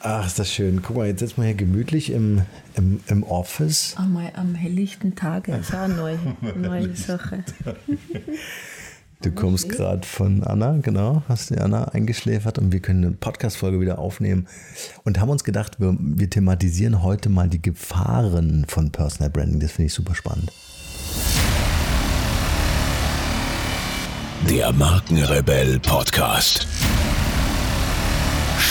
Ach, ist das schön. Guck mal, jetzt sitzen wir hier gemütlich im, im, im Office. Am, am helllichten Tage ist auch eine neue, neue Sache. Du kommst gerade von Anna, genau, hast die Anna eingeschläfert und wir können eine Podcast-Folge wieder aufnehmen und haben uns gedacht, wir, wir thematisieren heute mal die Gefahren von Personal Branding. Das finde ich super spannend. Der Markenrebell Podcast.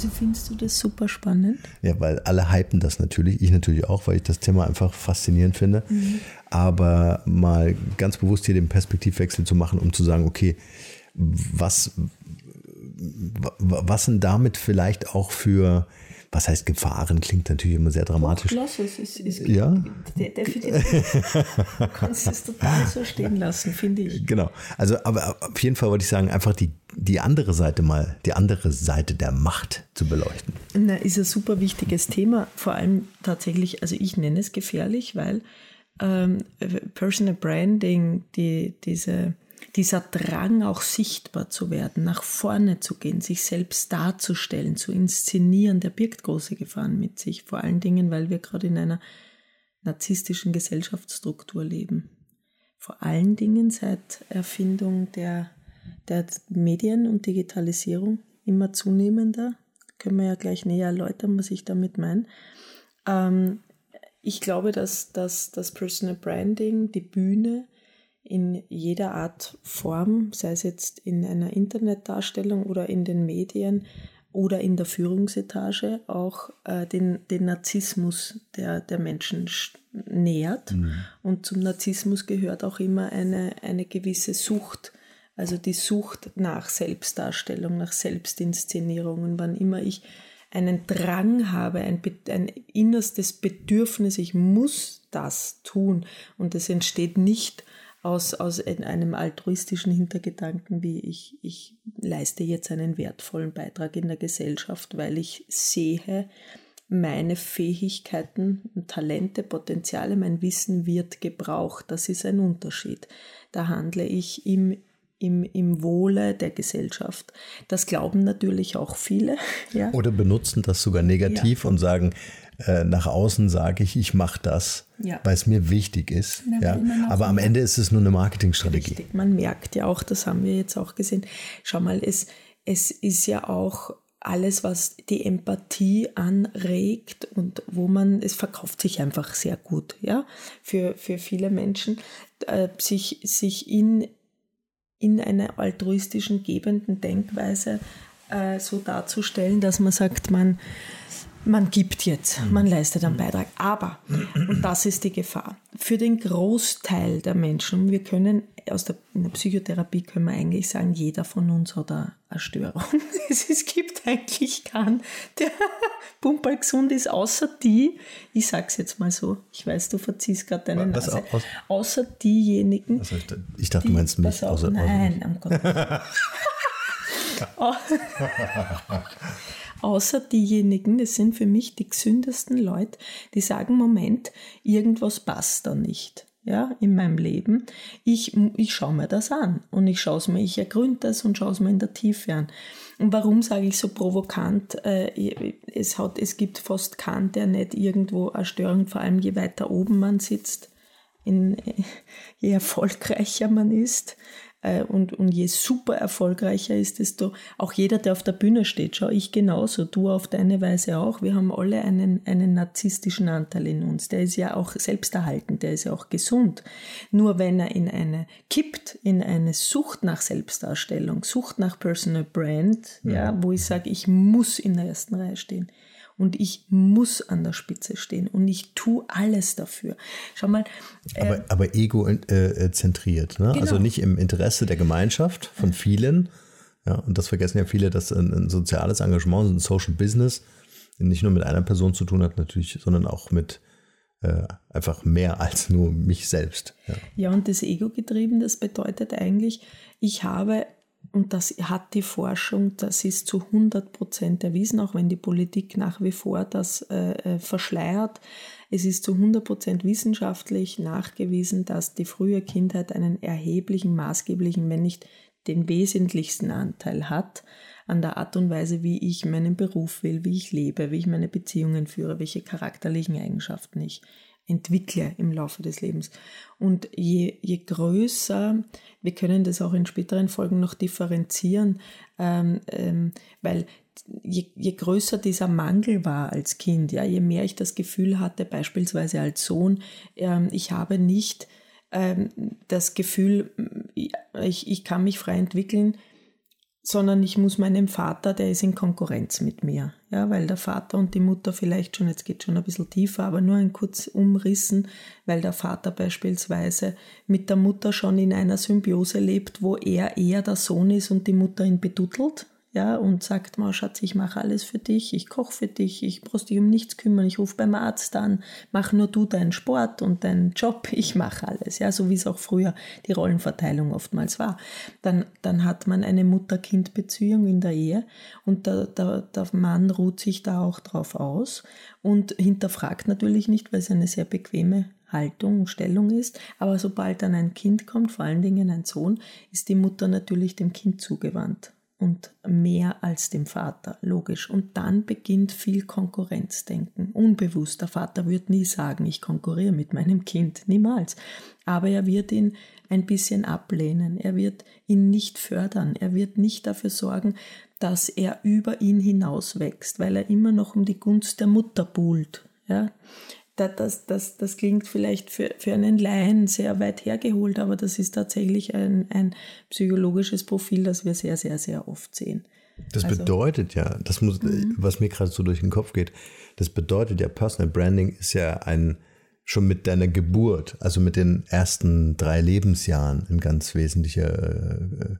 Wieso findest du das super spannend? Ja, weil alle hypen das natürlich, ich natürlich auch, weil ich das Thema einfach faszinierend finde. Mhm. Aber mal ganz bewusst hier den Perspektivwechsel zu machen, um zu sagen, okay, was, was sind damit vielleicht auch für was heißt Gefahren? Klingt natürlich immer sehr dramatisch. Lass es, es ist ja? definitiv. Du kannst es total so stehen lassen, finde ich. Genau. Also, aber auf jeden Fall wollte ich sagen, einfach die, die andere Seite mal, die andere Seite der Macht zu beleuchten. Na, ist ein super wichtiges Thema. Vor allem tatsächlich, also ich nenne es gefährlich, weil ähm, Personal Branding, die, diese dieser Drang, auch sichtbar zu werden, nach vorne zu gehen, sich selbst darzustellen, zu inszenieren, der birgt große Gefahren mit sich. Vor allen Dingen, weil wir gerade in einer narzisstischen Gesellschaftsstruktur leben. Vor allen Dingen seit Erfindung der, der Medien und Digitalisierung immer zunehmender. Können wir ja gleich näher erläutern, was ich damit meine. Ähm, ich glaube, dass, dass das Personal Branding, die Bühne, in jeder Art Form, sei es jetzt in einer Internetdarstellung oder in den Medien oder in der Führungsetage, auch äh, den, den Narzissmus der, der Menschen nähert. Mhm. Und zum Narzissmus gehört auch immer eine, eine gewisse Sucht, also die Sucht nach Selbstdarstellung, nach Selbstinszenierung. Und wann immer ich einen Drang habe, ein, ein innerstes Bedürfnis, ich muss das tun und es entsteht nicht aus, aus einem altruistischen Hintergedanken, wie ich, ich leiste jetzt einen wertvollen Beitrag in der Gesellschaft, weil ich sehe, meine Fähigkeiten, Talente, Potenziale, mein Wissen wird gebraucht. Das ist ein Unterschied. Da handle ich im, im, im Wohle der Gesellschaft. Das glauben natürlich auch viele. Ja. Oder benutzen das sogar negativ ja. und sagen, äh, nach außen sage ich, ich mache das, ja. weil es mir wichtig ist. Ja. Aber am Ende ist es nur eine Marketingstrategie. Richtig. Man merkt ja auch, das haben wir jetzt auch gesehen. Schau mal, es, es ist ja auch alles, was die Empathie anregt und wo man, es verkauft sich einfach sehr gut, ja, für, für viele Menschen, äh, sich, sich in, in einer altruistischen, gebenden Denkweise äh, so darzustellen, dass man sagt, man, man gibt jetzt, man leistet einen Beitrag. Aber, und das ist die Gefahr, für den Großteil der Menschen, wir können aus der, in der Psychotherapie können wir eigentlich sagen, jeder von uns hat eine, eine Störung. Es, es, gibt eigentlich keinen, der pumperl gesund ist, außer die, ich sag's jetzt mal so, ich weiß, du verziehst gerade deine Nase, aus, außer diejenigen. Also ich, ich dachte, die, du meinst mich. Außer, nein, am Gott. Außer diejenigen, das sind für mich die gesündesten Leute, die sagen, Moment, irgendwas passt da nicht. Ja, in meinem Leben. Ich, ich schaue mir das an und ich schaue es mir, ich ergründe das und schaue es mir in der Tiefe an. Und warum sage ich so provokant? Äh, es, hat, es gibt fast keinen, der nicht irgendwo eine Störung, vor allem je weiter oben man sitzt, in, je erfolgreicher man ist, und, und je super erfolgreicher ist, desto auch jeder, der auf der Bühne steht, schau ich genauso, du auf deine Weise auch. Wir haben alle einen, einen narzisstischen Anteil in uns. Der ist ja auch selbsterhaltend, der ist ja auch gesund. Nur wenn er in eine kippt, in eine Sucht nach Selbstdarstellung, Sucht nach Personal Brand, ja, ja wo ich sage, ich muss in der ersten Reihe stehen und ich muss an der Spitze stehen und ich tue alles dafür. Schau mal. Äh, aber, aber ego-zentriert, äh, ne? Genau. also nicht im Interesse der Gemeinschaft von vielen. Ja, und das vergessen ja viele, dass ein, ein soziales Engagement, ein Social Business nicht nur mit einer Person zu tun hat natürlich, sondern auch mit äh, einfach mehr als nur mich selbst. Ja, ja und das Ego getrieben, das bedeutet eigentlich, ich habe und das hat die Forschung, das ist zu 100 Prozent erwiesen, auch wenn die Politik nach wie vor das äh, äh verschleiert. Es ist zu 100 Prozent wissenschaftlich nachgewiesen, dass die frühe Kindheit einen erheblichen, maßgeblichen, wenn nicht den wesentlichsten Anteil hat an der Art und Weise, wie ich meinen Beruf will, wie ich lebe, wie ich meine Beziehungen führe, welche charakterlichen Eigenschaften ich entwickle im Laufe des Lebens. Und je, je größer, wir können das auch in späteren Folgen noch differenzieren, ähm, ähm, weil je, je größer dieser Mangel war als Kind, ja, je mehr ich das Gefühl hatte, beispielsweise als Sohn, ähm, ich habe nicht ähm, das Gefühl, ich, ich kann mich frei entwickeln, sondern ich muss meinem Vater, der ist in Konkurrenz mit mir. Ja, weil der Vater und die Mutter vielleicht schon, jetzt geht schon ein bisschen tiefer, aber nur ein kurz umrissen, weil der Vater beispielsweise mit der Mutter schon in einer Symbiose lebt, wo er eher der Sohn ist und die Mutter ihn beduttelt ja, und sagt mal, Schatz, ich mache alles für dich, ich koche für dich, ich brauchst dich um nichts kümmern, ich rufe beim Arzt an, mach nur du deinen Sport und deinen Job, ich mache alles, ja, so wie es auch früher die Rollenverteilung oftmals war. Dann, dann hat man eine Mutter-Kind-Beziehung in der Ehe und der, der, der Mann ruht sich da auch drauf aus und hinterfragt natürlich nicht, weil es eine sehr bequeme Haltung, Stellung ist. Aber sobald dann ein Kind kommt, vor allen Dingen ein Sohn, ist die Mutter natürlich dem Kind zugewandt und mehr als dem Vater, logisch. Und dann beginnt viel Konkurrenzdenken, unbewusst. Der Vater wird nie sagen, ich konkurriere mit meinem Kind, niemals. Aber er wird ihn ein bisschen ablehnen, er wird ihn nicht fördern, er wird nicht dafür sorgen, dass er über ihn hinaus wächst, weil er immer noch um die Gunst der Mutter buhlt. Ja? Das, das, das klingt vielleicht für, für einen Laien sehr weit hergeholt, aber das ist tatsächlich ein, ein psychologisches Profil, das wir sehr, sehr, sehr oft sehen. Das also, bedeutet ja, das muss, mhm. was mir gerade so durch den Kopf geht, das bedeutet ja, Personal Branding ist ja ein, schon mit deiner Geburt, also mit den ersten drei Lebensjahren, ein ganz wesentlicher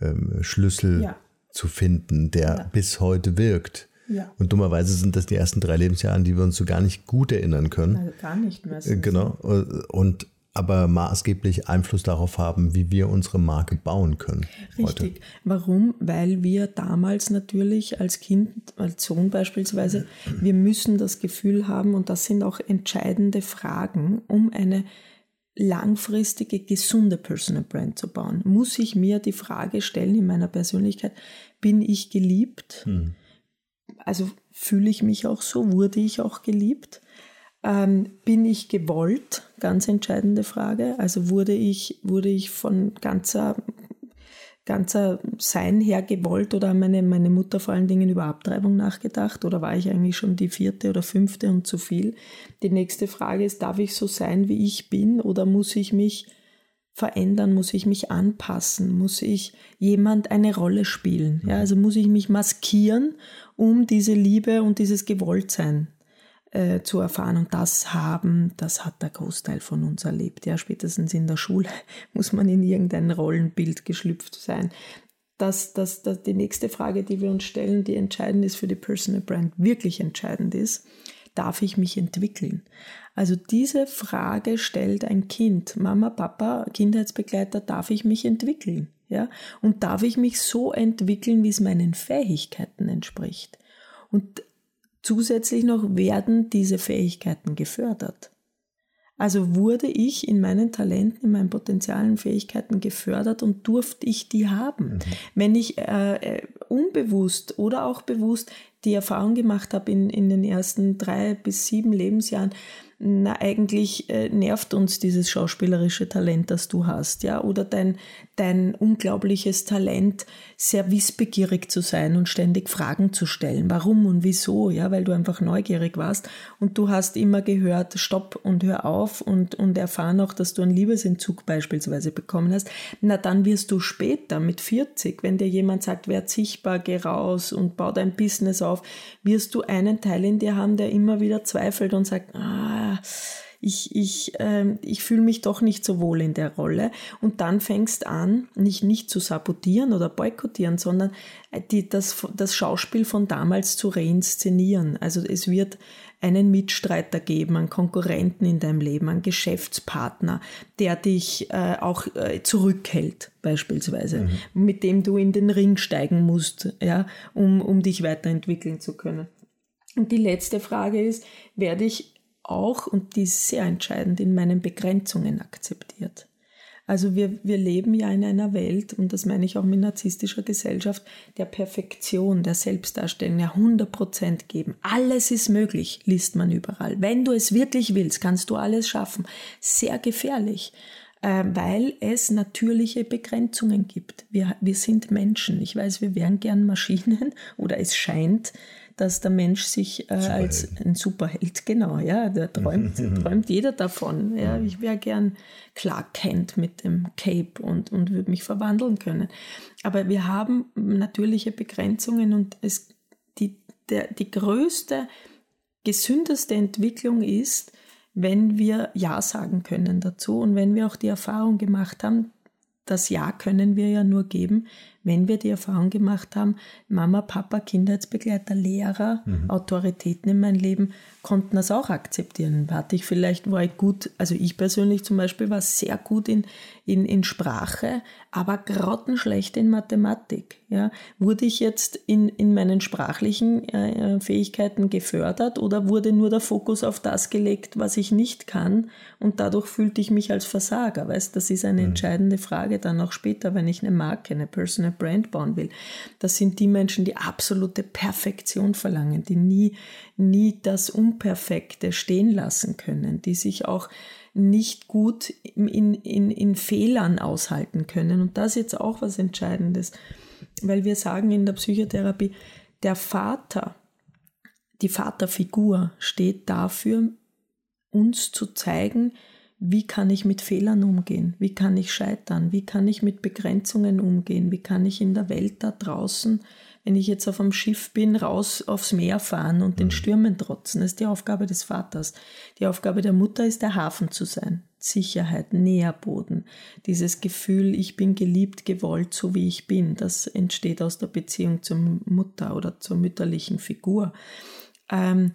äh, äh, Schlüssel ja. zu finden, der ja. bis heute wirkt. Ja. Und dummerweise sind das die ersten drei Lebensjahre, an die wir uns so gar nicht gut erinnern können. Also gar nicht mehr. Äh, genau. Und aber maßgeblich Einfluss darauf haben, wie wir unsere Marke bauen können. Richtig. Heute. Warum? Weil wir damals natürlich als Kind, als Sohn beispielsweise, wir müssen das Gefühl haben, und das sind auch entscheidende Fragen, um eine langfristige, gesunde Personal Brand zu bauen, muss ich mir die Frage stellen in meiner Persönlichkeit, bin ich geliebt? Hm also fühle ich mich auch so, wurde ich auch geliebt? Ähm, bin ich gewollt? Ganz entscheidende Frage. Also wurde ich, wurde ich von ganzer, ganzer Sein her gewollt oder meine, meine Mutter vor allen Dingen über Abtreibung nachgedacht oder war ich eigentlich schon die vierte oder fünfte und zu viel? Die nächste Frage ist, darf ich so sein, wie ich bin oder muss ich mich verändern, muss ich mich anpassen, muss ich jemand eine Rolle spielen. Ja, also muss ich mich maskieren, um diese Liebe und dieses Gewolltsein äh, zu erfahren. Und das haben, das hat der Großteil von uns erlebt. Ja, spätestens in der Schule muss man in irgendein Rollenbild geschlüpft sein. Das, das, das, die nächste Frage, die wir uns stellen, die entscheidend ist für die Personal Brand, wirklich entscheidend ist, darf ich mich entwickeln? Also diese Frage stellt ein Kind, Mama, Papa, Kindheitsbegleiter, darf ich mich entwickeln? Ja? Und darf ich mich so entwickeln, wie es meinen Fähigkeiten entspricht? Und zusätzlich noch werden diese Fähigkeiten gefördert. Also wurde ich in meinen Talenten, in meinen potenzialen Fähigkeiten gefördert und durfte ich die haben. Mhm. Wenn ich äh, äh unbewusst oder auch bewusst die Erfahrung gemacht habe in, in den ersten drei bis sieben Lebensjahren, na, eigentlich äh, nervt uns dieses schauspielerische Talent, das du hast, ja, oder dein, dein unglaubliches Talent, sehr wissbegierig zu sein und ständig Fragen zu stellen. Warum und wieso, ja, weil du einfach neugierig warst und du hast immer gehört, stopp und hör auf und, und erfahren auch, dass du einen Liebesentzug beispielsweise bekommen hast. Na, dann wirst du später mit 40, wenn dir jemand sagt, werd sichtbar, geh raus und bau dein Business auf, wirst du einen Teil in dir haben, der immer wieder zweifelt und sagt, ah, ich, ich, äh, ich fühle mich doch nicht so wohl in der Rolle. Und dann fängst an, nicht, nicht zu sabotieren oder boykottieren, sondern äh, die, das, das Schauspiel von damals zu reinszenieren. Also es wird einen Mitstreiter geben, einen Konkurrenten in deinem Leben, einen Geschäftspartner, der dich äh, auch äh, zurückhält, beispielsweise, mhm. mit dem du in den Ring steigen musst, ja, um, um dich weiterentwickeln zu können. Und die letzte Frage ist, werde ich auch, und die ist sehr entscheidend, in meinen Begrenzungen akzeptiert? Also wir, wir leben ja in einer Welt, und das meine ich auch mit narzisstischer Gesellschaft, der Perfektion, der Selbstdarstellung, ja 100 Prozent geben. Alles ist möglich, liest man überall. Wenn du es wirklich willst, kannst du alles schaffen. Sehr gefährlich äh, weil es natürliche Begrenzungen gibt. Wir, wir sind Menschen. Ich weiß, wir wären gern Maschinen oder es scheint, dass der Mensch sich äh, als ein Superheld, genau, ja, der träumt, träumt jeder davon. Ja, ich wäre gern Clark Kent mit dem Cape und, und würde mich verwandeln können. Aber wir haben natürliche Begrenzungen und es, die, der, die größte, gesündeste Entwicklung ist, wenn wir Ja sagen können dazu und wenn wir auch die Erfahrung gemacht haben, das Ja können wir ja nur geben, wenn wir die Erfahrung gemacht haben, Mama, Papa, Kindheitsbegleiter, Lehrer, mhm. Autoritäten in meinem Leben konnten das auch akzeptieren. Hatte ich vielleicht, war ich gut, also ich persönlich zum Beispiel war sehr gut in, in, in Sprache, aber grottenschlecht in Mathematik. Ja. Wurde ich jetzt in, in meinen sprachlichen äh, Fähigkeiten gefördert oder wurde nur der Fokus auf das gelegt, was ich nicht kann und dadurch fühlte ich mich als Versager? Weißt, das ist eine mhm. entscheidende Frage dann auch später, wenn ich eine Marke, eine Personal Brand bauen will. Das sind die Menschen, die absolute Perfektion verlangen, die nie, nie das Unperfekte stehen lassen können, die sich auch nicht gut in, in, in Fehlern aushalten können. Und das ist jetzt auch was Entscheidendes, weil wir sagen in der Psychotherapie, der Vater, die Vaterfigur steht dafür, uns zu zeigen, wie kann ich mit Fehlern umgehen? Wie kann ich scheitern? Wie kann ich mit Begrenzungen umgehen? Wie kann ich in der Welt da draußen, wenn ich jetzt auf einem Schiff bin, raus aufs Meer fahren und den mhm. Stürmen trotzen? Das ist die Aufgabe des Vaters. Die Aufgabe der Mutter ist, der Hafen zu sein. Sicherheit, Nährboden. Dieses Gefühl, ich bin geliebt, gewollt, so wie ich bin, das entsteht aus der Beziehung zur Mutter oder zur mütterlichen Figur. Ähm,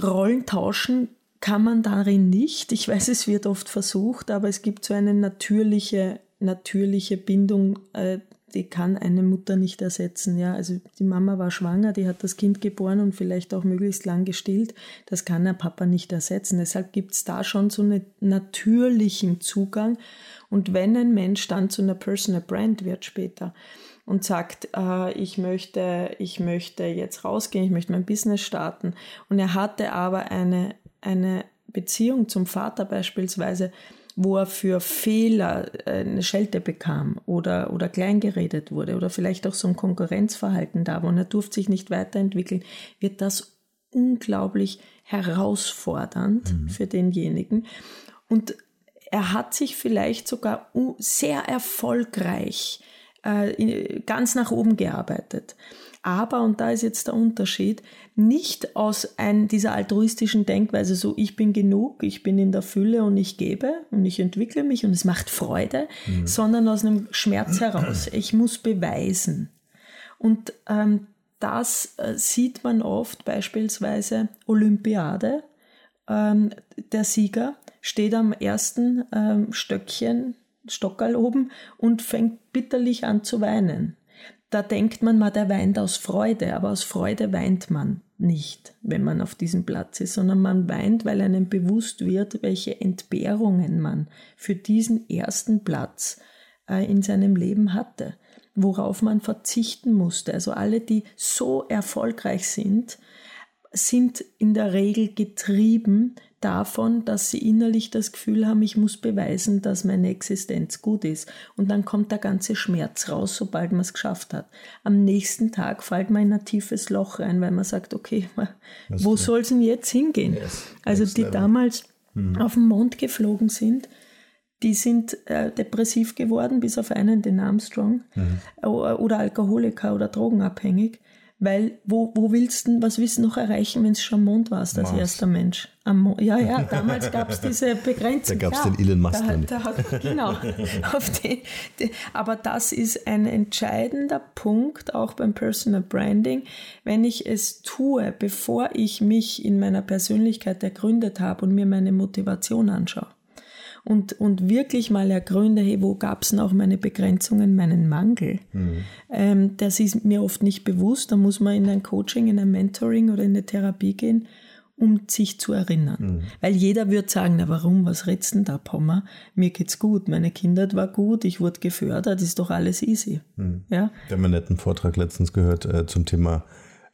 Rollen tauschen kann man darin nicht. Ich weiß, es wird oft versucht, aber es gibt so eine natürliche, natürliche Bindung, äh, die kann eine Mutter nicht ersetzen. Ja, also die Mama war schwanger, die hat das Kind geboren und vielleicht auch möglichst lang gestillt. Das kann der Papa nicht ersetzen. Deshalb gibt es da schon so einen natürlichen Zugang. Und wenn ein Mensch dann zu einer Personal Brand wird später, und sagt, äh, ich, möchte, ich möchte jetzt rausgehen, ich möchte mein Business starten. Und er hatte aber eine eine Beziehung zum Vater beispielsweise, wo er für Fehler äh, eine Schelte bekam oder, oder kleingeredet wurde oder vielleicht auch so ein Konkurrenzverhalten da war und er durfte sich nicht weiterentwickeln, wird das unglaublich herausfordernd mhm. für denjenigen. Und er hat sich vielleicht sogar sehr erfolgreich äh, ganz nach oben gearbeitet aber, und da ist jetzt der Unterschied, nicht aus ein, dieser altruistischen Denkweise, so ich bin genug, ich bin in der Fülle und ich gebe und ich entwickle mich und es macht Freude, mhm. sondern aus einem Schmerz heraus. Ich muss beweisen. Und ähm, das äh, sieht man oft beispielsweise Olympiade. Ähm, der Sieger steht am ersten ähm, Stöckchen, Stockerl oben und fängt bitterlich an zu weinen da denkt man mal, der weint aus Freude, aber aus Freude weint man nicht, wenn man auf diesem Platz ist, sondern man weint, weil einem bewusst wird, welche Entbehrungen man für diesen ersten Platz äh, in seinem Leben hatte, worauf man verzichten musste. Also alle, die so erfolgreich sind, sind in der Regel getrieben davon, dass sie innerlich das Gefühl haben, ich muss beweisen, dass meine Existenz gut ist. Und dann kommt der ganze Schmerz raus, sobald man es geschafft hat. Am nächsten Tag fällt man in ein tiefes Loch rein, weil man sagt, okay, wo soll es denn jetzt hingehen? Yes, also die level. damals mhm. auf den Mond geflogen sind, die sind äh, depressiv geworden, bis auf einen, den Armstrong, mhm. oder Alkoholiker oder drogenabhängig Weil wo, wo willst du, was willst du noch erreichen, wenn es schon Mond warst als Mars. erster Mensch? Am ja, ja, damals gab es diese Begrenzung. Da gab es den Elon Musk. Da, da hat, genau. die, die, aber das ist ein entscheidender Punkt, auch beim Personal Branding. Wenn ich es tue, bevor ich mich in meiner Persönlichkeit ergründet habe und mir meine Motivation anschaue und, und wirklich mal ergründe, hey, wo gab es denn auch meine Begrenzungen, meinen Mangel? Mhm. Ähm, das ist mir oft nicht bewusst. Da muss man in ein Coaching, in ein Mentoring oder in eine Therapie gehen, um sich zu erinnern. Mhm. Weil jeder wird sagen, na warum, was redst denn da, Pommer? Mir geht's gut, meine Kindheit war gut, ich wurde gefördert, ist doch alles easy. Mhm. Ja? Wir haben einen netten Vortrag letztens gehört äh, zum Thema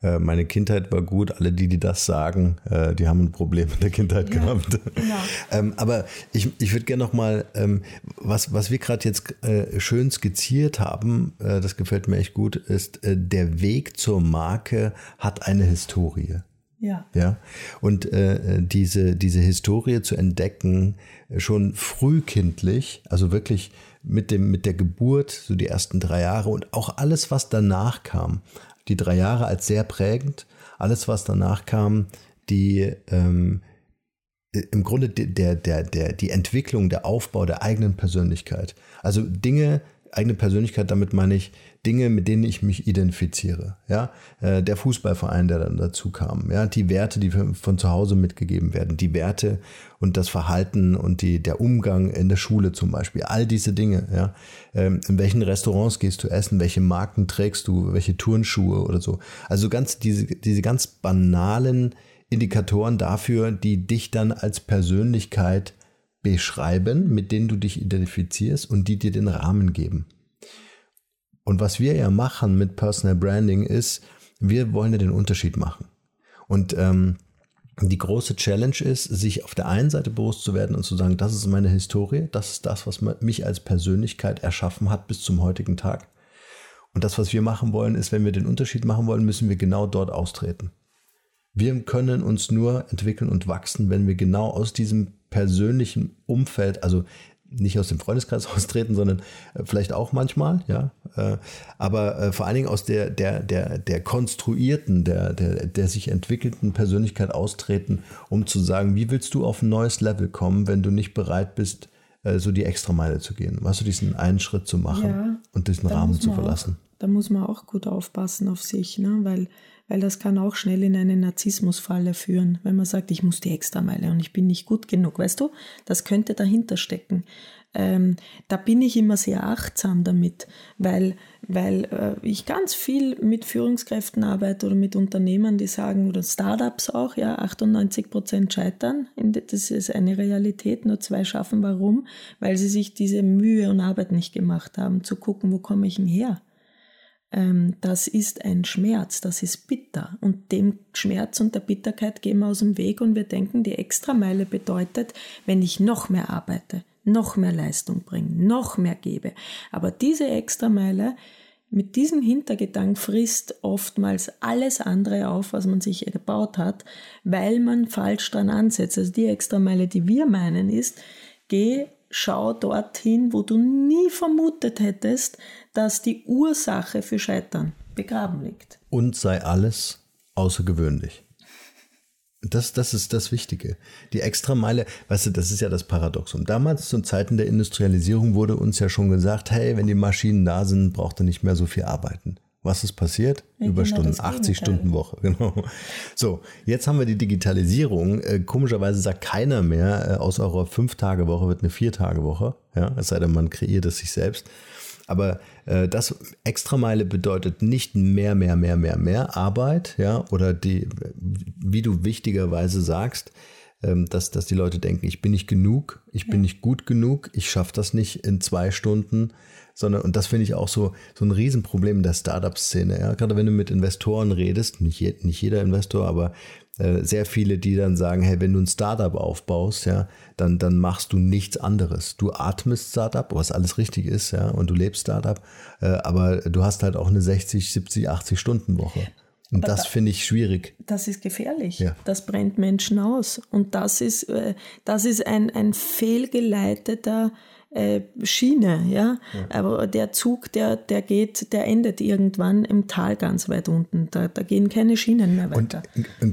äh, meine Kindheit war gut. Alle, die, die das sagen, äh, die haben ein Problem in der Kindheit ja, gehabt. Genau. ähm, aber ich, ich würde gerne noch mal, ähm, was, was wir gerade jetzt äh, schön skizziert haben, äh, das gefällt mir echt gut, ist, äh, der Weg zur Marke hat eine Historie. Ja. ja. Und äh, diese, diese Historie zu entdecken, schon frühkindlich, also wirklich mit, dem, mit der Geburt, so die ersten drei Jahre und auch alles, was danach kam, die drei Jahre als sehr prägend. Alles, was danach kam, die ähm, im Grunde der, der, der, die Entwicklung, der Aufbau der eigenen Persönlichkeit. Also Dinge, eigene Persönlichkeit, damit meine ich Dinge, mit denen ich mich identifiziere. Ja, äh, der Fußballverein, der dann dazu kam. Ja, die Werte, die von zu Hause mitgegeben werden, die Werte und das Verhalten und die, der Umgang in der Schule zum Beispiel. All diese Dinge. Ja, ähm, in welchen Restaurants gehst du essen? Welche Marken trägst du? Welche Turnschuhe oder so? Also ganz diese diese ganz banalen Indikatoren dafür, die dich dann als Persönlichkeit beschreiben, mit denen du dich identifizierst und die dir den Rahmen geben. Und was wir ja machen mit Personal Branding ist, wir wollen ja den Unterschied machen. Und ähm, die große Challenge ist, sich auf der einen Seite bewusst zu werden und zu sagen, das ist meine Historie, das ist das, was mich als Persönlichkeit erschaffen hat bis zum heutigen Tag. Und das, was wir machen wollen, ist, wenn wir den Unterschied machen wollen, müssen wir genau dort austreten. Wir können uns nur entwickeln und wachsen, wenn wir genau aus diesem persönlichen Umfeld, also nicht aus dem Freundeskreis austreten, sondern äh, vielleicht auch manchmal, ja. Äh, aber äh, vor allen Dingen aus der, der, der, der konstruierten, der, der, der sich entwickelten Persönlichkeit austreten, um zu sagen, wie willst du auf ein neues Level kommen, wenn du nicht bereit bist, so die Extrameile zu gehen? Weißt du, diesen einen Schritt zu machen ja, und diesen Rahmen zu verlassen? Auch, da muss man auch gut aufpassen auf sich, ne? weil weil das kann auch schnell in eine Narzissmusfalle führen, wenn man sagt, ich muss die Extrameile und ich bin nicht gut genug, weißt du? Das könnte dahinter stecken. Ähm, da bin ich immer sehr achtsam damit, weil, weil äh, ich ganz viel mit Führungskräften arbeite oder mit Unternehmern, die sagen, oder Startups auch, ja, 98 Prozent scheitern. Das ist eine Realität, nur zwei schaffen. Warum? Weil sie sich diese Mühe und Arbeit nicht gemacht haben, zu gucken, wo komme ich denn her? Ähm, das ist ein Schmerz, das ist bitter. Und dem Schmerz und der Bitterkeit gehen wir aus dem Weg und wir denken, die Extrameile bedeutet, wenn ich noch mehr arbeite, noch mehr Leistung bringe, noch mehr gebe. Aber diese Extrameile mit diesem Hintergedanken frisst oftmals alles andere auf, was man sich gebaut hat, weil man falsch dran ansetzt. Also die Extrameile, die wir meinen, ist, geh schau dorthin, wo du nie vermutet hättest, dass die Ursache für Scheitern begraben liegt. Und sei alles außergewöhnlich. Das, das ist das Wichtige. Die Extrameile, weißt du, das ist ja das Paradoxum. Damals zu Zeiten der Industrialisierung wurde uns ja schon gesagt, hey, wenn die Maschinen da sind, braucht ihr nicht mehr so viel arbeiten. Was ist passiert? Ja, Überstunden, genau 80 Stunden Woche, genau. So, jetzt haben wir die Digitalisierung. Äh, komischerweise sagt keiner mehr, äh, aus eurer Fünf-Tage-Woche wird eine Vier-Tage-Woche. Ja, es sei denn, man kreiert es sich selbst. Aber das Extrameile bedeutet nicht mehr, mehr, mehr, mehr, mehr Arbeit, ja, oder die, wie du wichtigerweise sagst, ähm, dass, dass die Leute denken, ich bin nicht genug, ich bin nicht gut genug, ich schaffe das nicht in zwei Stunden, sondern, und das finde ich auch so, so ein Riesenproblem in der Startup-Szene. Ja? Gerade wenn du mit Investoren redest, nicht, je, nicht jeder Investor, aber äh, sehr viele, die dann sagen, hey, wenn du ein Startup aufbaust, ja, dann, dann machst du nichts anderes. Du atmest Startup, was alles richtig ist, ja, und du lebst Startup, äh, aber du hast halt auch eine 60, 70, 80 Stunden Woche. Und Aber das da, finde ich schwierig. Das ist gefährlich. Ja. Das brennt Menschen aus. Und das ist, äh, das ist ein, ein fehlgeleiteter Schiene, ja? ja? Aber der Zug, der, der geht, der endet irgendwann im Tal ganz weit unten. Da, da gehen keine Schienen mehr weiter. Und, und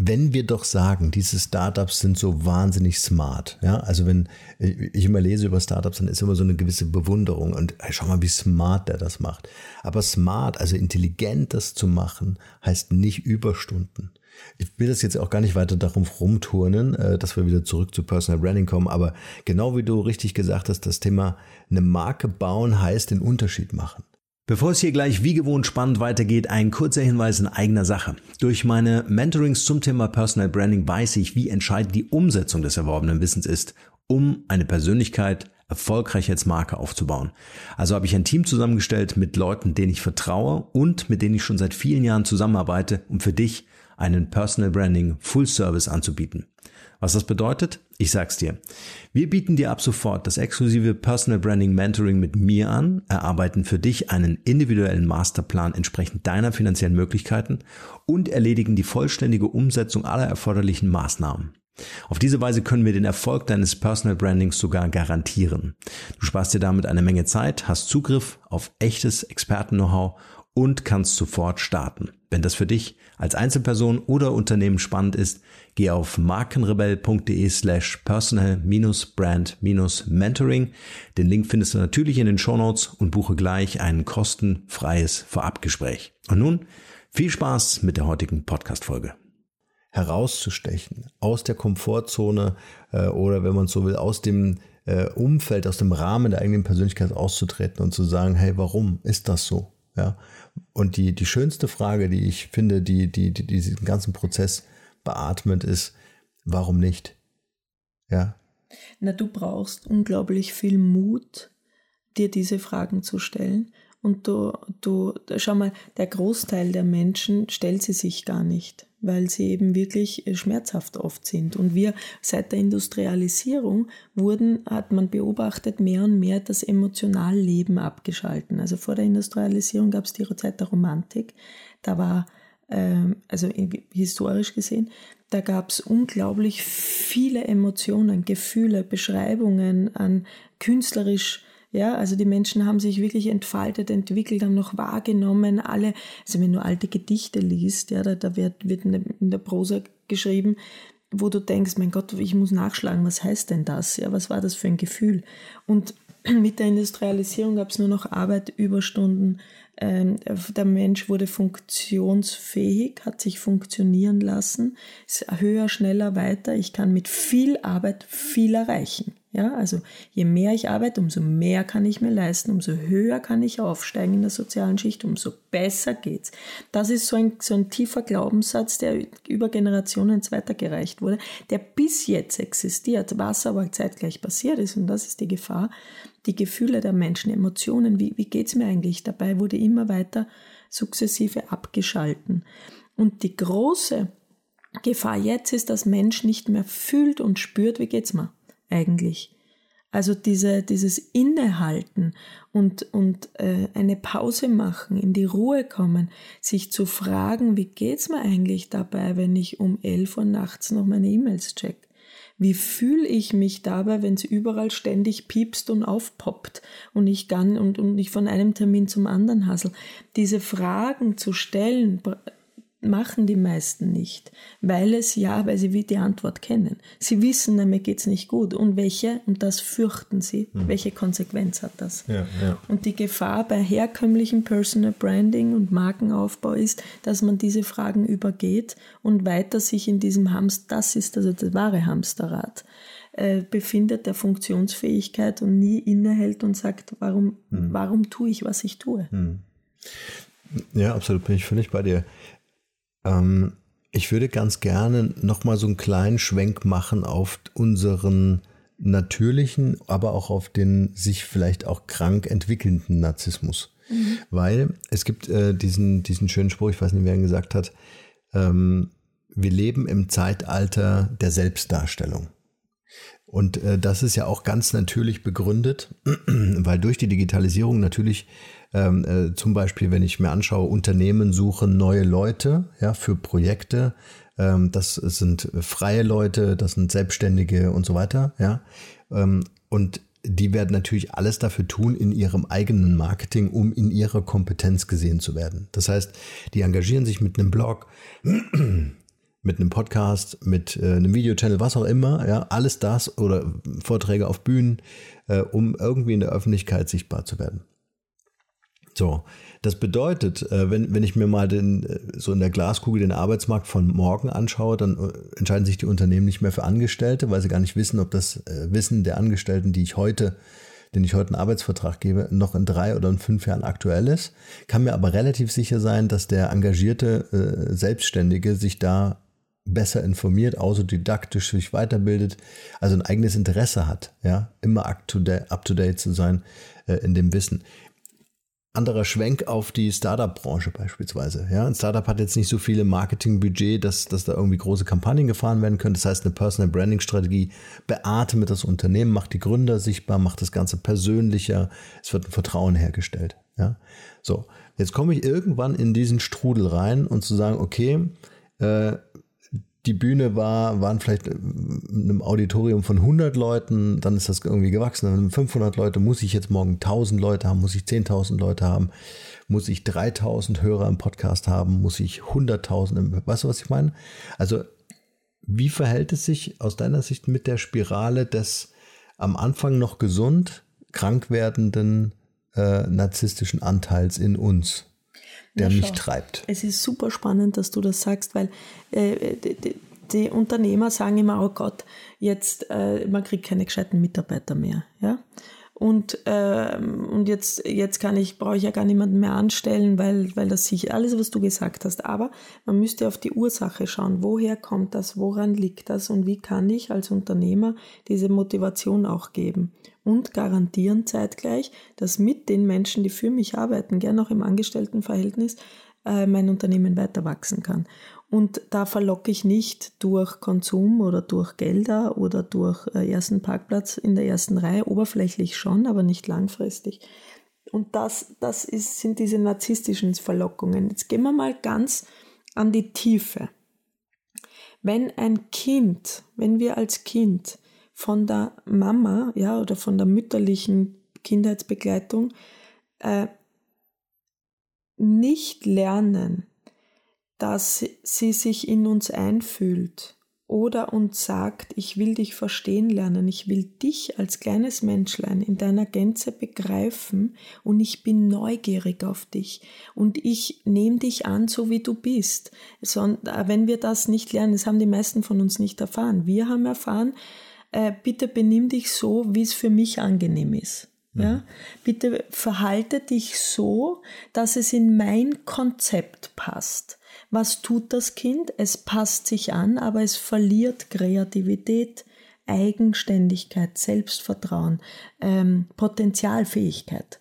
wenn wir doch sagen, diese Startups sind so wahnsinnig smart, ja, also wenn ich immer lese über Startups, dann ist immer so eine gewisse Bewunderung und hey, schau mal, wie smart der das macht. Aber smart, also intelligent das zu machen, heißt nicht Überstunden. Ich will das jetzt auch gar nicht weiter darum rumturnen, äh, dass wir wieder zurück zu Personal Branding kommen, aber genau wie du richtig gesagt hast, das Thema eine Marke bauen heißt den Unterschied machen. Bevor es hier gleich wie gewohnt spannend weitergeht, ein kurzer Hinweis in eigener Sache. Durch meine Mentorings zum Thema Personal Branding weiß ich, wie entscheidend die Umsetzung des erworbenen Wissens ist, um eine Persönlichkeit erfolgreich als Marke aufzubauen. Also habe ich ein Team zusammengestellt mit Leuten, denen ich vertraue und mit denen ich schon seit vielen Jahren zusammenarbeite, um für dich einen Personal Branding Full Service anzubieten. Was das bedeutet? Ich sag's dir. Wir bieten dir ab sofort das exklusive Personal Branding Mentoring mit mir an, erarbeiten für dich einen individuellen Masterplan entsprechend deiner finanziellen Möglichkeiten und erledigen die vollständige Umsetzung aller erforderlichen Maßnahmen. Auf diese Weise können wir den Erfolg deines Personal Brandings sogar garantieren. Du sparst dir damit eine Menge Zeit, hast Zugriff auf echtes Experten-Know-how und kannst sofort starten. Wenn das für dich als Einzelperson oder Unternehmen spannend ist, geh auf markenrebell.de slash personal-brand-mentoring. Den Link findest du natürlich in den Shownotes und buche gleich ein kostenfreies Vorabgespräch. Und nun viel Spaß mit der heutigen Podcast-Folge. Herauszustechen aus der Komfortzone äh, oder wenn man so will, aus dem äh, Umfeld, aus dem Rahmen der eigenen Persönlichkeit auszutreten und zu sagen, hey, warum ist das so? Ja. Und die, die schönste Frage, die ich finde, die, die, die diesen ganzen Prozess beatmet, ist, warum nicht? Ja. Na, du brauchst unglaublich viel Mut, dir diese Fragen zu stellen. Und du, du, schau mal, der Großteil der Menschen stellt sie sich gar nicht weil sie eben wirklich äh, schmerzhaft oft sind. Und wir seit der Industrialisierung wurden, hat man beobachtet, mehr und mehr das Emotionalleben abgeschalten. Also vor der Industrialisierung gab es die Zeit der Romantik. Da war, ähm, also historisch gesehen, da gab es unglaublich viele Emotionen, Gefühle, Beschreibungen an künstlerisch ja, also die Menschen haben sich wirklich entfaltet, entwickelt, haben noch wahrgenommen, alle, also wenn du alte Gedichte liest, ja, da, da wird, wird in der Prosa geschrieben, wo du denkst, mein Gott, ich muss nachschlagen, was heißt denn das? Ja, was war das für ein Gefühl? Und mit der Industrialisierung gab es nur noch Arbeit, Überstunden. Ähm, der Mensch wurde funktionsfähig, hat sich funktionieren lassen, ist höher, schneller, weiter. Ich kann mit viel Arbeit viel erreichen. Ja, also je mehr ich arbeite, umso mehr kann ich mir leisten, umso höher kann ich aufsteigen in der sozialen Schicht, umso besser geht's. Das ist so ein, so ein tiefer Glaubenssatz, der über Generationen weitergereicht wurde, der bis jetzt existiert, was aber zeitgleich passiert ist, und das ist die Gefahr, die Gefühle der Menschen, Emotionen, wie, wie geht's mir eigentlich dabei, wurde immer weiter sukzessive abgeschalten. Und die große Gefahr jetzt ist, dass Mensch nicht mehr fühlt und spürt, wie geht's mir eigentlich. Also diese, dieses Innehalten und, und äh, eine Pause machen, in die Ruhe kommen, sich zu fragen, wie geht's mir eigentlich dabei, wenn ich um elf Uhr nachts noch meine E-Mails check? Wie fühle ich mich dabei, wenn es überall ständig piepst und aufpoppt und ich kann und, und ich von einem Termin zum anderen hassel? Diese Fragen zu stellen, machen die meisten nicht, weil es ja, weil sie wie die Antwort kennen. Sie wissen, mir geht's nicht gut. Und welche, und das fürchten sie, mhm. welche Konsequenz hat das? Ja, ja. Und die Gefahr bei herkömmlichem Personal Branding und Markenaufbau ist, dass man diese Fragen übergeht und weiter sich in diesem Hamster, das ist also das wahre Hamsterrad, äh, befindet der Funktionsfähigkeit und nie innehält und sagt, warum, mhm. warum tue ich, was ich tue? Mhm. Ja, absolut, bin ich völlig bei dir. Ähm, ich würde ganz gerne nochmal so einen kleinen Schwenk machen auf unseren natürlichen, aber auch auf den sich vielleicht auch krank entwickelnden Narzissmus. Mhm. Weil es gibt äh, diesen, diesen schönen Spruch, ich weiß nicht, wer ihn gesagt hat, ähm, wir leben im Zeitalter der Selbstdarstellung. Und äh, das ist ja auch ganz natürlich begründet, weil durch die Digitalisierung natürlich ähm, äh, zum Beispiel, wenn ich mir anschaue, Unternehmen suchen neue Leute ja, für Projekte. Ähm, das sind freie Leute, das sind Selbstständige und so weiter. Ja. Ähm, und die werden natürlich alles dafür tun in ihrem eigenen Marketing, um in ihrer Kompetenz gesehen zu werden. Das heißt, die engagieren sich mit einem Blog, mit einem Podcast, mit äh, einem Videochannel, was auch immer, ja, alles das oder Vorträge auf Bühnen, äh, um irgendwie in der Öffentlichkeit sichtbar zu werden. So, das bedeutet, äh, wenn, wenn ich mir mal den, äh, so in der Glaskugel den Arbeitsmarkt von morgen anschaue, dann äh, entscheiden sich die Unternehmen nicht mehr für Angestellte, weil sie gar nicht wissen, ob das Wissen der Angestellten, die ich heute, den ich heute einen Arbeitsvertrag gebe, noch in drei oder in fünf Jahren aktuell ist. Kann mir aber relativ sicher sein, dass der engagierte Selbstständige sich da besser informiert, autodidaktisch sich weiterbildet, also ein eigenes Interesse hat, ja, immer up to date, up to date zu sein in dem Wissen anderer Schwenk auf die Startup-Branche beispielsweise. Ja, ein Startup hat jetzt nicht so viele Marketingbudget, dass, dass da irgendwie große Kampagnen gefahren werden können. Das heißt, eine Personal Branding Strategie beatmet das Unternehmen, macht die Gründer sichtbar, macht das Ganze persönlicher. Es wird ein Vertrauen hergestellt. Ja, so. Jetzt komme ich irgendwann in diesen Strudel rein und zu sagen, okay, äh, die Bühne war, waren vielleicht in einem Auditorium von 100 Leuten, dann ist das irgendwie gewachsen. Dann 500 Leute, muss ich jetzt morgen 1000 Leute haben, muss ich 10.000 Leute haben, muss ich 3000 Hörer im Podcast haben, muss ich 100.000 im, weißt du, was ich meine? Also, wie verhält es sich aus deiner Sicht mit der Spirale des am Anfang noch gesund, krank werdenden äh, narzisstischen Anteils in uns? Der mich treibt. Es ist super spannend, dass du das sagst, weil äh, die, die, Unternehmer sagen immer, oh Gott, jetzt, äh, man kriegt keine gescheiten Mitarbeiter mehr. Ja? Und, äh, und jetzt, jetzt kann ich, brauche ich ja gar niemanden mehr anstellen, weil, weil das sich alles, was du gesagt hast. Aber man müsste auf die Ursache schauen. Woher kommt das? Woran liegt das? Und wie kann ich als Unternehmer diese Motivation auch geben? Und garantieren zeitgleich, dass mit den Menschen, die für mich arbeiten, gern auch im Angestelltenverhältnis, äh, mein Unternehmen weiter wachsen kann. Und da verlocke ich nicht durch Konsum oder durch Gelder oder durch äh, ersten Parkplatz in der ersten Reihe, oberflächlich schon, aber nicht langfristig. Und das, das ist, sind diese narzisstischen Verlockungen. Jetzt gehen wir mal ganz an die Tiefe. Wenn ein Kind, wenn wir als Kind von der Mama, ja, oder von der mütterlichen Kindheitsbegleitung äh, nicht lernen, dass sie sich in uns einfühlt oder uns sagt, ich will dich verstehen lernen, ich will dich als kleines Menschlein in deiner Gänze begreifen und ich bin neugierig auf dich und ich nehme dich an, so wie du bist. wenn wir das nicht lernen, das haben die meisten von uns nicht erfahren. Wir haben erfahren, äh, bitte benimm dich so, wie es für mich angenehm ist. Ja? Mhm. Bitte verhalte dich so, dass es in mein Konzept passt. Was tut das Kind? Es passt sich an, aber es verliert Kreativität, Eigenständigkeit, Selbstvertrauen, ähm, Potenzialfähigkeit.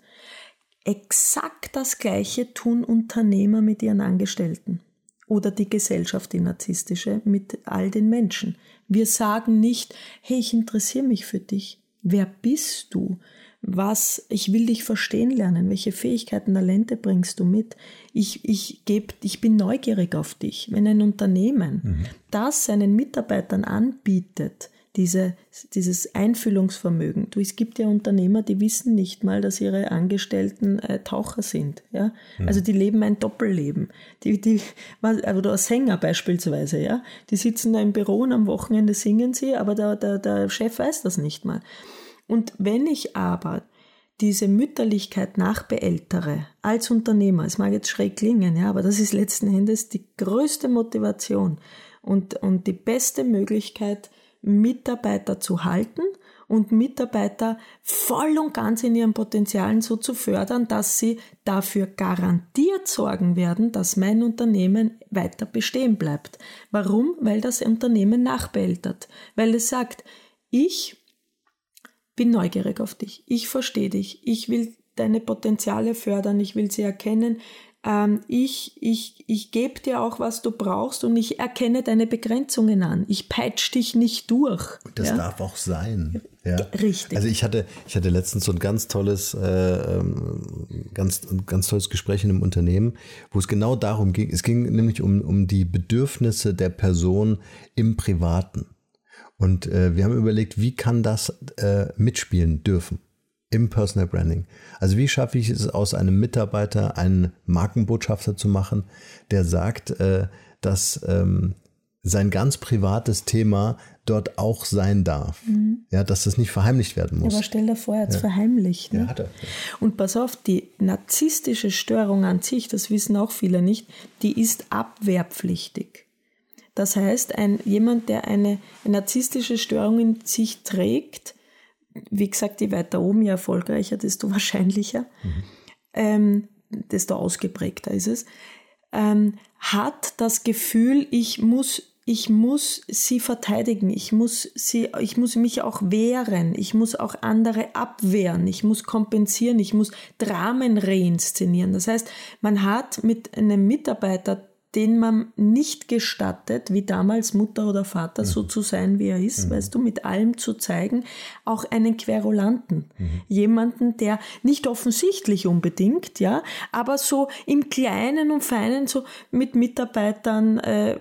Exakt das Gleiche tun Unternehmer mit ihren Angestellten oder die Gesellschaft, die narzisstische, mit all den Menschen. Wir sagen nicht, hey, ich interessiere mich für dich. Wer bist du? Was, ich will dich verstehen lernen, welche Fähigkeiten, Talente bringst du mit. Ich, ich, geb, ich bin neugierig auf dich. Wenn ein Unternehmen mhm. das seinen Mitarbeitern anbietet, diese, dieses Einfühlungsvermögen. Du, es gibt ja Unternehmer, die wissen nicht mal, dass ihre Angestellten äh, Taucher sind. Ja? Mhm. Also die leben ein Doppelleben. Die, die, oder Sänger beispielsweise, ja. Die sitzen da im Büro und am Wochenende singen sie, aber der, der, der Chef weiß das nicht mal. Und wenn ich aber diese Mütterlichkeit nachbeältere als Unternehmer, es mag jetzt schräg klingen, ja, aber das ist letzten Endes die größte Motivation und, und die beste Möglichkeit, Mitarbeiter zu halten und Mitarbeiter voll und ganz in ihren Potenzialen so zu fördern, dass sie dafür garantiert sorgen werden, dass mein Unternehmen weiter bestehen bleibt. Warum? Weil das Unternehmen nachbeeltert. Weil es sagt, ich bin neugierig auf dich. Ich verstehe dich. Ich will deine Potenziale fördern. Ich will sie erkennen. Ähm, ich ich, ich gebe dir auch, was du brauchst und ich erkenne deine Begrenzungen an. Ich peitsch dich nicht durch. Das ja? darf auch sein. Ja. Richtig. Also ich hatte, ich hatte letztens so ein ganz tolles, äh, ähm, ganz, ganz tolles Gespräch in einem Unternehmen, wo es genau darum ging. Es ging nämlich um, um die Bedürfnisse der Person im Privaten. Und äh, wir haben überlegt, wie kann das äh, mitspielen dürfen im Personal Branding. Also wie schaffe ich es aus einem Mitarbeiter einen Markenbotschafter zu machen, der sagt, äh, dass ähm, sein ganz privates Thema dort auch sein darf. Mhm. Ja, dass das nicht verheimlicht werden muss. aber stell dir vor, er hat es ja. verheimlicht. Ne? Ja, hat er. Und pass auf, die narzisstische Störung an sich, das wissen auch viele nicht, die ist abwehrpflichtig. Das heißt, ein, jemand, der eine, eine narzisstische Störung in sich trägt, wie gesagt, je weiter oben, je erfolgreicher, desto wahrscheinlicher, mhm. ähm, desto ausgeprägter ist es, ähm, hat das Gefühl, ich muss ich muss sie verteidigen, ich muss sie, ich muss mich auch wehren, ich muss auch andere abwehren, ich muss kompensieren, ich muss Dramen reinszenieren. Das heißt, man hat mit einem Mitarbeiter den man nicht gestattet, wie damals Mutter oder Vater, mhm. so zu sein, wie er ist, mhm. weißt du, mit allem zu zeigen, auch einen Querulanten. Mhm. Jemanden, der nicht offensichtlich unbedingt, ja, aber so im Kleinen und Feinen so mit Mitarbeitern äh,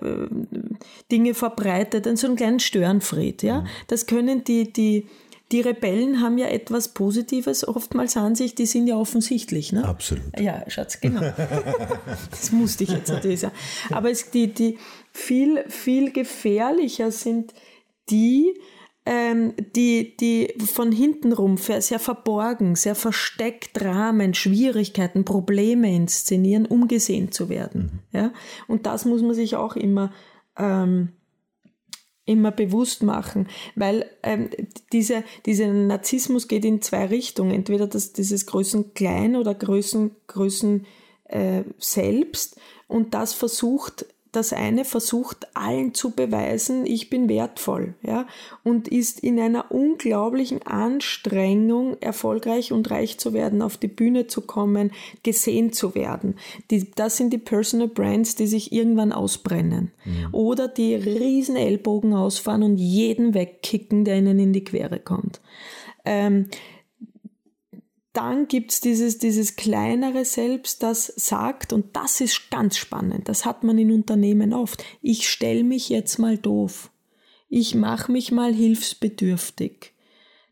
Dinge verbreitet, in so einen kleinen Störenfried, ja. Mhm. Das können die, die, die Rebellen haben ja etwas Positives oftmals an sich, die sind ja offensichtlich. Ne? Absolut. Ja, Schatz, genau. das musste ich jetzt natürlich sagen. Aber es, die, die viel, viel gefährlicher sind die, ähm, die, die von hinten rum sehr verborgen, sehr versteckt Dramen, Schwierigkeiten, Probleme inszenieren, um gesehen zu werden. Mhm. Ja? Und das muss man sich auch immer ähm, immer bewusst machen, weil ähm, diese, dieser Narzissmus geht in zwei Richtungen. Entweder das, dieses Größen-Klein oder Größen, Größen äh, selbst und das versucht das eine versucht allen zu beweisen, ich bin wertvoll, ja, und ist in einer unglaublichen Anstrengung, erfolgreich und reich zu werden, auf die Bühne zu kommen, gesehen zu werden. Die, das sind die Personal Brands, die sich irgendwann ausbrennen. Mhm. Oder die riesen Ellbogen ausfahren und jeden wegkicken, der ihnen in die Quere kommt. Ähm, dann gibt es dieses, dieses kleinere Selbst, das sagt, und das ist ganz spannend, das hat man in Unternehmen oft, ich stelle mich jetzt mal doof, ich mache mich mal hilfsbedürftig,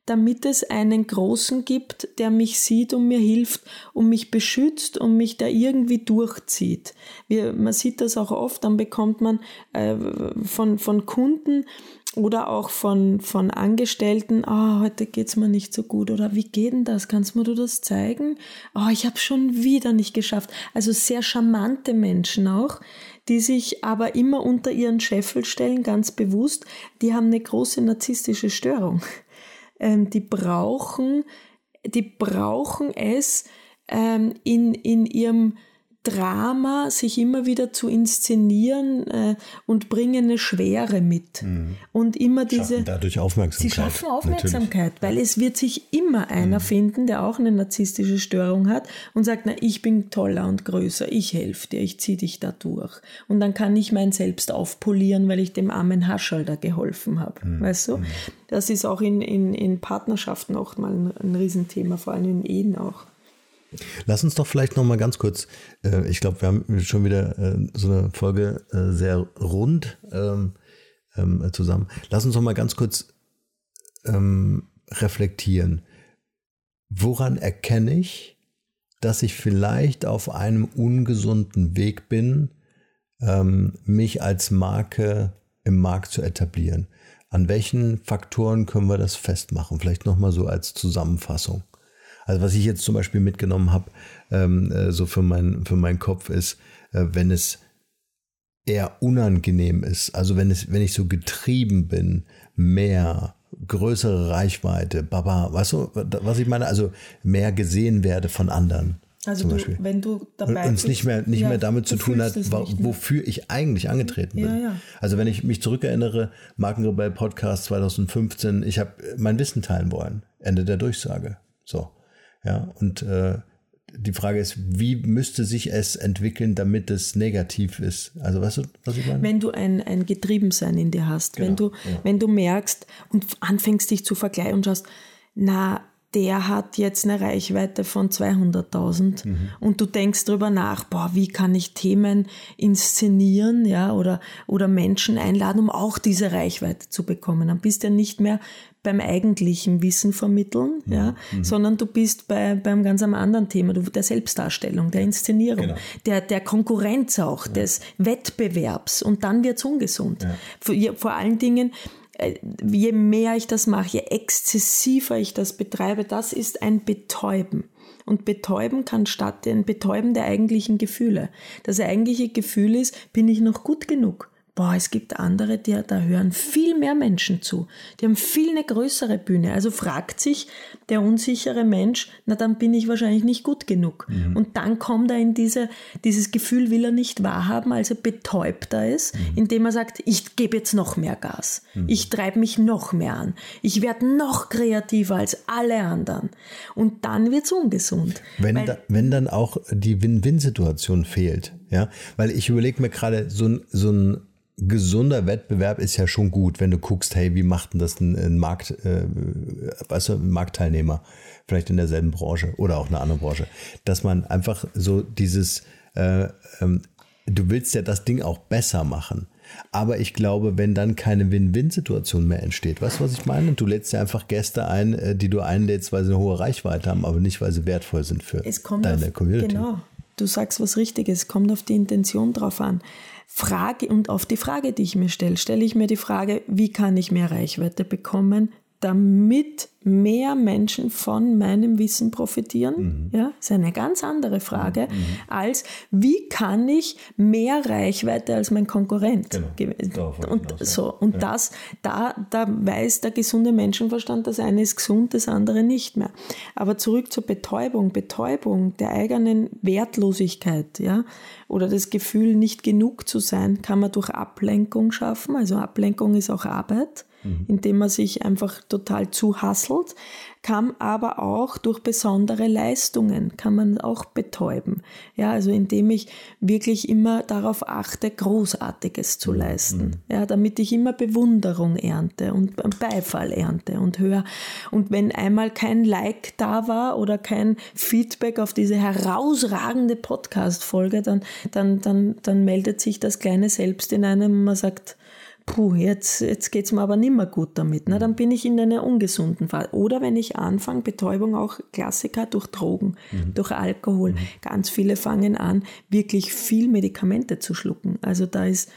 damit es einen Großen gibt, der mich sieht und mir hilft und mich beschützt und mich da irgendwie durchzieht. Wir, man sieht das auch oft, dann bekommt man äh, von, von Kunden oder auch von, von Angestellten, ah, oh, heute geht's mir nicht so gut oder wie geht denn das? Kannst mir du das zeigen? Oh, ich habe schon wieder nicht geschafft. Also sehr charmante Menschen auch, die sich aber immer unter ihren Scheffel stellen, ganz bewusst. Die haben eine große narzisstische Störung. Ähm, die brauchen, die brauchen es ähm, in, in ihrem Drama sich immer wieder zu inszenieren äh, und bringen eine Schwere mit. Mhm. Und immer diese. Schaffen dadurch Aufmerksamkeit. Sie schaffen Aufmerksamkeit, Natürlich. weil es wird sich immer einer mhm. finden, der auch eine narzisstische Störung hat und sagt, na, ich bin toller und größer, ich helfe dir, ich ziehe dich da durch. Und dann kann ich mein Selbst aufpolieren, weil ich dem armen Haschel da geholfen habe. Mhm. Weißt du? Mhm. Das ist auch in, in, in Partnerschaften auch mal ein, ein Riesenthema, vor allem in Ehen auch. Lass uns doch vielleicht noch mal ganz kurz, äh, ich glaube, wir haben schon wieder äh, so eine Folge äh, sehr rund ähm, ähm, zusammen. Lass uns doch mal ganz kurz ähm, reflektieren. Woran erkenne ich, dass ich vielleicht auf einem ungesunden Weg bin, ähm, mich als Marke im Markt zu etablieren? An welchen Faktoren können wir das festmachen? Vielleicht noch mal so als Zusammenfassung. Also was ich jetzt zum Beispiel mitgenommen habe, ähm, äh, so für, mein, für meinen Kopf ist, äh, wenn es eher unangenehm ist, also wenn es, wenn ich so getrieben bin, mehr, größere Reichweite, Baba, weißt du, was ich meine? Also mehr gesehen werde von anderen. Also du, wenn du dabei und es nicht mehr nicht ja, mehr damit zu tun hat, wofür ich eigentlich angetreten bin. Ja, ja. Also wenn ich mich zurückerinnere, Markenrebell Podcast 2015, ich habe mein Wissen teilen wollen. Ende der Durchsage. So. Ja, und äh, die Frage ist, wie müsste sich es entwickeln, damit es negativ ist? Also weißt du, was ich meine? Wenn du ein, ein Getriebensein in dir hast, genau, wenn du, ja. wenn du merkst und anfängst dich zu vergleichen und schaust, na, der hat jetzt eine Reichweite von 200.000 mhm. und du denkst drüber nach, boah, wie kann ich Themen inszenieren, ja, oder, oder Menschen einladen, um auch diese Reichweite zu bekommen. Dann bist du ja nicht mehr beim eigentlichen Wissen vermitteln, mhm. ja, mhm. sondern du bist bei, beim ganz anderen Thema, der Selbstdarstellung, der Inszenierung, genau. der, der Konkurrenz auch, ja. des Wettbewerbs und dann wird's ungesund. Ja. Vor, vor allen Dingen, je mehr ich das mache, je exzessiver ich das betreibe, das ist ein Betäuben. Und Betäuben kann statt ein Betäuben der eigentlichen Gefühle. Das eigentliche Gefühl ist, bin ich noch gut genug? Boah, es gibt andere, die, da hören viel mehr Menschen zu. Die haben viel eine größere Bühne. Also fragt sich der unsichere Mensch, na dann bin ich wahrscheinlich nicht gut genug. Mhm. Und dann kommt er in diese, dieses Gefühl, will er nicht wahrhaben, also betäubt er ist, mhm. indem er sagt, ich gebe jetzt noch mehr Gas. Mhm. Ich treibe mich noch mehr an. Ich werde noch kreativer als alle anderen. Und dann wird's ungesund. Wenn, da, wenn dann auch die Win-Win-Situation fehlt, ja, weil ich überlege mir gerade so ein, so ein gesunder Wettbewerb ist ja schon gut, wenn du guckst, hey, wie macht denn das ein, ein Markt, äh, weißt du, ein Marktteilnehmer, vielleicht in derselben Branche oder auch eine andere Branche, dass man einfach so dieses, äh, ähm, du willst ja das Ding auch besser machen. Aber ich glaube, wenn dann keine Win-Win-Situation mehr entsteht, weißt du, was ich meine? Du lädst ja einfach Gäste ein, äh, die du einlädst, weil sie eine hohe Reichweite haben, aber nicht, weil sie wertvoll sind für deine auf, Community. Genau, du sagst was Richtiges, es kommt auf die Intention drauf an. Frage und auf die Frage, die ich mir stelle, stelle ich mir die Frage, wie kann ich mehr Reichweite bekommen, damit mehr Menschen von meinem Wissen profitieren? Mhm. Ja, ist eine ganz andere Frage mhm. als wie kann ich mehr Reichweite als mein Konkurrent? Genau. Und hinaus, so und ja. das da da weiß der gesunde Menschenverstand, das eine ist gesund, das andere nicht mehr. Aber zurück zur Betäubung, Betäubung der eigenen Wertlosigkeit, ja, oder das Gefühl nicht genug zu sein, kann man durch Ablenkung schaffen. Also Ablenkung ist auch Arbeit mhm. indem man sich einfach total zuhasselt, kann aber auch durch besondere Leistungen, kann man auch betäuben. Ja, also indem ich wirklich immer darauf achte, Großartiges zu mhm. leisten. Mhm. Ja, damit ich immer Bewunderung ernte und Beifall ernte und höre. Und wenn einmal kein Like da war oder kein Feedback auf diese herausragende Podcast-Folge, dann, dann, dann, dann meldet sich das kleine Selbst in einem und man sagt, puh, jetzt, jetzt geht's mir aber nimmer gut damit. Ne? Dann bin ich in einer ungesunden Phase. Oder wenn ich anfange, Betäubung auch Klassiker durch Drogen, mhm. durch Alkohol. Mhm. Ganz viele fangen an, wirklich viel Medikamente zu schlucken. Also da ist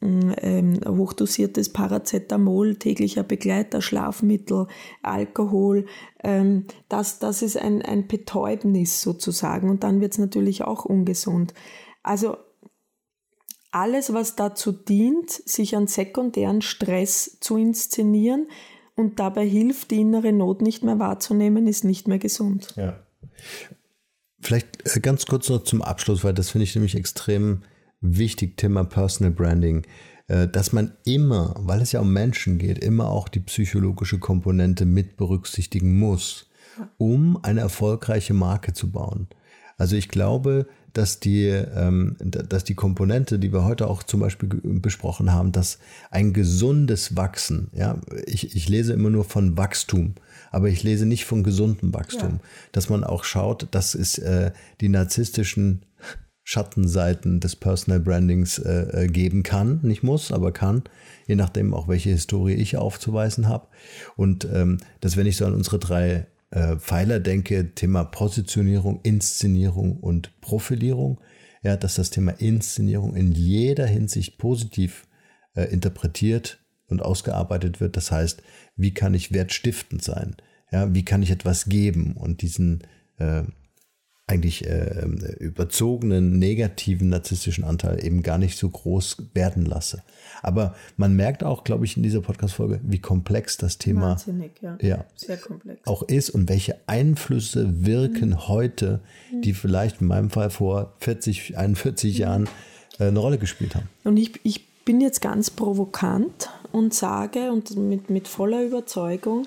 mm, ähm, hochdosiertes Paracetamol, täglicher Begleiter, Schlafmittel, Alkohol. Ähm, das, das ist ein, ein Betäubnis sozusagen. Und dann wird's natürlich auch ungesund. Also alles, was dazu dient, sich an sekundären Stress zu inszenieren und dabei hilft, die innere Not nicht mehr wahrzunehmen, ist nicht mehr gesund. Ja. Vielleicht äh, ganz kurz noch zum Abschluss, weil das finde ich nämlich extrem wichtig, Thema Personal Branding, äh, dass man immer, weil es ja um Menschen geht, immer auch die psychologische Komponente mit berücksichtigen muss, um eine erfolgreiche Marke zu bauen. Also ich glaube, dass die, ähm, dass die Komponente, die wir heute auch zum Beispiel besprochen haben, dass ein gesundes Wachsen, ja, ich, ich lese immer nur von Wachstum, aber ich lese nicht von gesundem Wachstum, ja. dass man auch schaut, dass es äh, die narzisstischen Schattenseiten des Personal Brandings äh, äh, geben kann, nicht muss, aber kann, je nachdem auch welche Historie ich aufzuweisen habe. Und ähm, dass wenn ich so an unsere drei äh, Pfeiler denke, Thema Positionierung, Inszenierung und Profilierung, ja, dass das Thema Inszenierung in jeder Hinsicht positiv äh, interpretiert und ausgearbeitet wird. Das heißt, wie kann ich wertstiftend sein? Ja, wie kann ich etwas geben und diesen äh, eigentlich äh, überzogenen negativen narzisstischen Anteil eben gar nicht so groß werden lasse. Aber man merkt auch, glaube ich, in dieser Podcast-Folge, wie komplex das Thema ja. Ja, auch ist und welche Einflüsse wirken mhm. heute, die vielleicht in meinem Fall vor 40, 41 mhm. Jahren äh, eine Rolle gespielt haben. Und ich, ich bin jetzt ganz provokant und sage und mit, mit voller Überzeugung,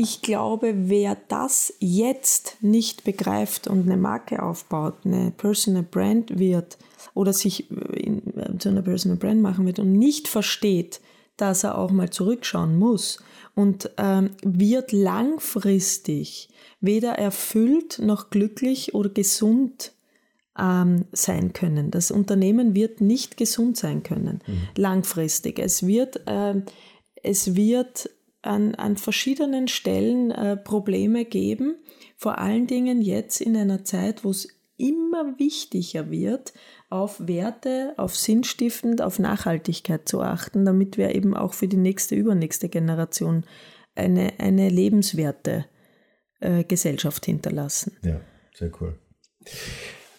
ich glaube, wer das jetzt nicht begreift und eine Marke aufbaut, eine Personal Brand wird oder sich in, zu einer Personal Brand machen wird und nicht versteht, dass er auch mal zurückschauen muss und ähm, wird langfristig weder erfüllt noch glücklich oder gesund ähm, sein können. Das Unternehmen wird nicht gesund sein können, mhm. langfristig. Es wird, äh, es wird an, an verschiedenen Stellen äh, Probleme geben, vor allen Dingen jetzt in einer Zeit, wo es immer wichtiger wird, auf Werte, auf sinnstiftend, auf Nachhaltigkeit zu achten, damit wir eben auch für die nächste, übernächste Generation eine, eine lebenswerte äh, Gesellschaft hinterlassen. Ja, sehr cool.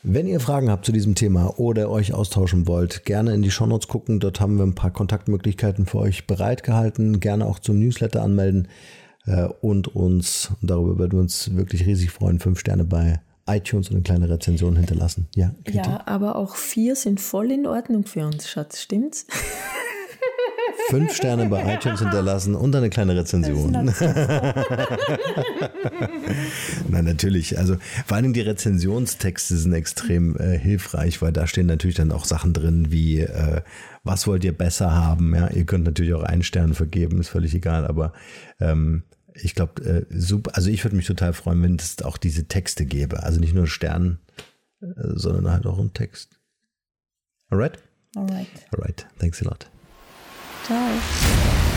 Wenn ihr Fragen habt zu diesem Thema oder euch austauschen wollt, gerne in die Shownotes gucken. Dort haben wir ein paar Kontaktmöglichkeiten für euch bereitgehalten. Gerne auch zum Newsletter anmelden äh, und uns, darüber würden wir uns wirklich riesig freuen, fünf Sterne bei iTunes und eine kleine Rezension hinterlassen. Ja, ja, aber auch vier sind voll in Ordnung für uns, Schatz, stimmt's? Fünf Sterne bei iTunes hinterlassen und eine kleine Rezension. Nein, natürlich. Also vor allem die Rezensionstexte sind extrem äh, hilfreich, weil da stehen natürlich dann auch Sachen drin wie äh, was wollt ihr besser haben? Ja, ihr könnt natürlich auch einen Stern vergeben, ist völlig egal, aber ähm, ich glaube, äh, super, also ich würde mich total freuen, wenn es auch diese Texte gäbe. Also nicht nur Stern, äh, sondern halt auch ein Text. Alright? Alright. Alright. Thanks a lot. stars